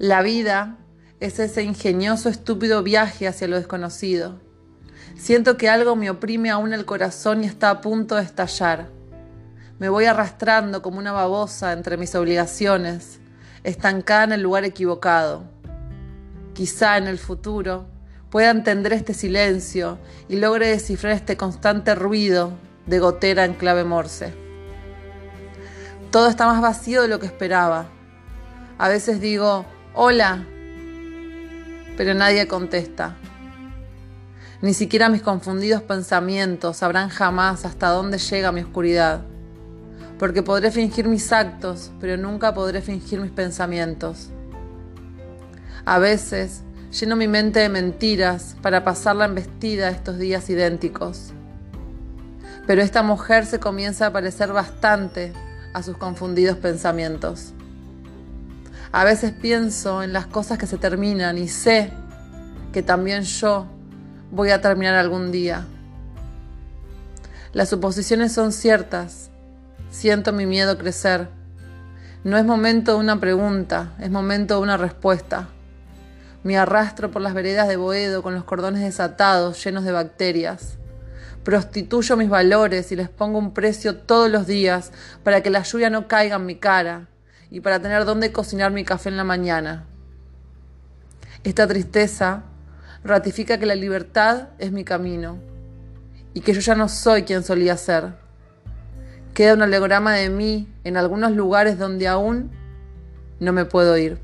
La vida es ese ingenioso, estúpido viaje hacia lo desconocido. Siento que algo me oprime aún el corazón y está a punto de estallar. Me voy arrastrando como una babosa entre mis obligaciones, estancada en el lugar equivocado. Quizá en el futuro pueda entender este silencio y logre descifrar este constante ruido de gotera en clave morse. Todo está más vacío de lo que esperaba. A veces digo, hola, pero nadie contesta. Ni siquiera mis confundidos pensamientos sabrán jamás hasta dónde llega mi oscuridad, porque podré fingir mis actos, pero nunca podré fingir mis pensamientos. A veces lleno mi mente de mentiras para pasarla en vestida estos días idénticos. Pero esta mujer se comienza a parecer bastante a sus confundidos pensamientos. A veces pienso en las cosas que se terminan y sé que también yo voy a terminar algún día. Las suposiciones son ciertas. Siento mi miedo crecer. No es momento de una pregunta, es momento de una respuesta. Me arrastro por las veredas de Boedo con los cordones desatados, llenos de bacterias. Prostituyo mis valores y les pongo un precio todos los días para que la lluvia no caiga en mi cara y para tener dónde cocinar mi café en la mañana. Esta tristeza ratifica que la libertad es mi camino y que yo ya no soy quien solía ser. Queda un alegorama de mí en algunos lugares donde aún no me puedo ir.